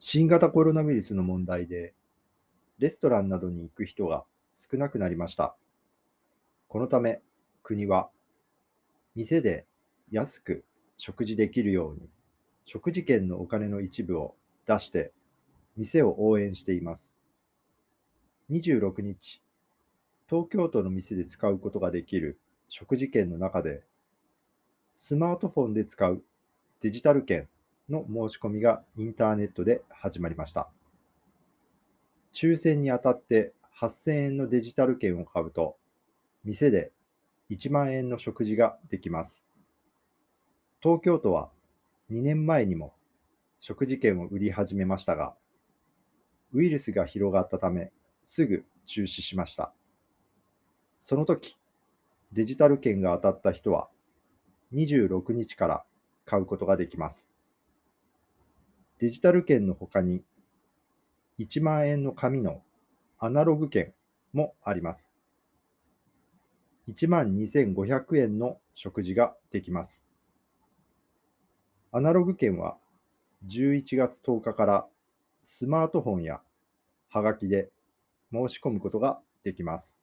新型コロナウイルスの問題で、レストランなどに行く人が少なくなりました。このため、国は、店で安く食事できるように、食事券のお金の一部を出して、店を応援しています。26日、東京都の店で使うことができる食事券の中で、スマートフォンで使うデジタル券の申し込みがインターネットで始まりました。抽選にあたって8000円のデジタル券を買うと、店で1万円の食事ができます。東京都は2年前にも食事券を売り始めましたが、ウイルスが広がったため、すぐ中止しました。その時、デジタル券が当たった人は、26日から買うことができます。デジタル券の他に、1万円の紙のアナログ券もあります。1万2500円の食事ができます。アナログ券は11月10日からスマートフォンやはがきで申し込むことができます。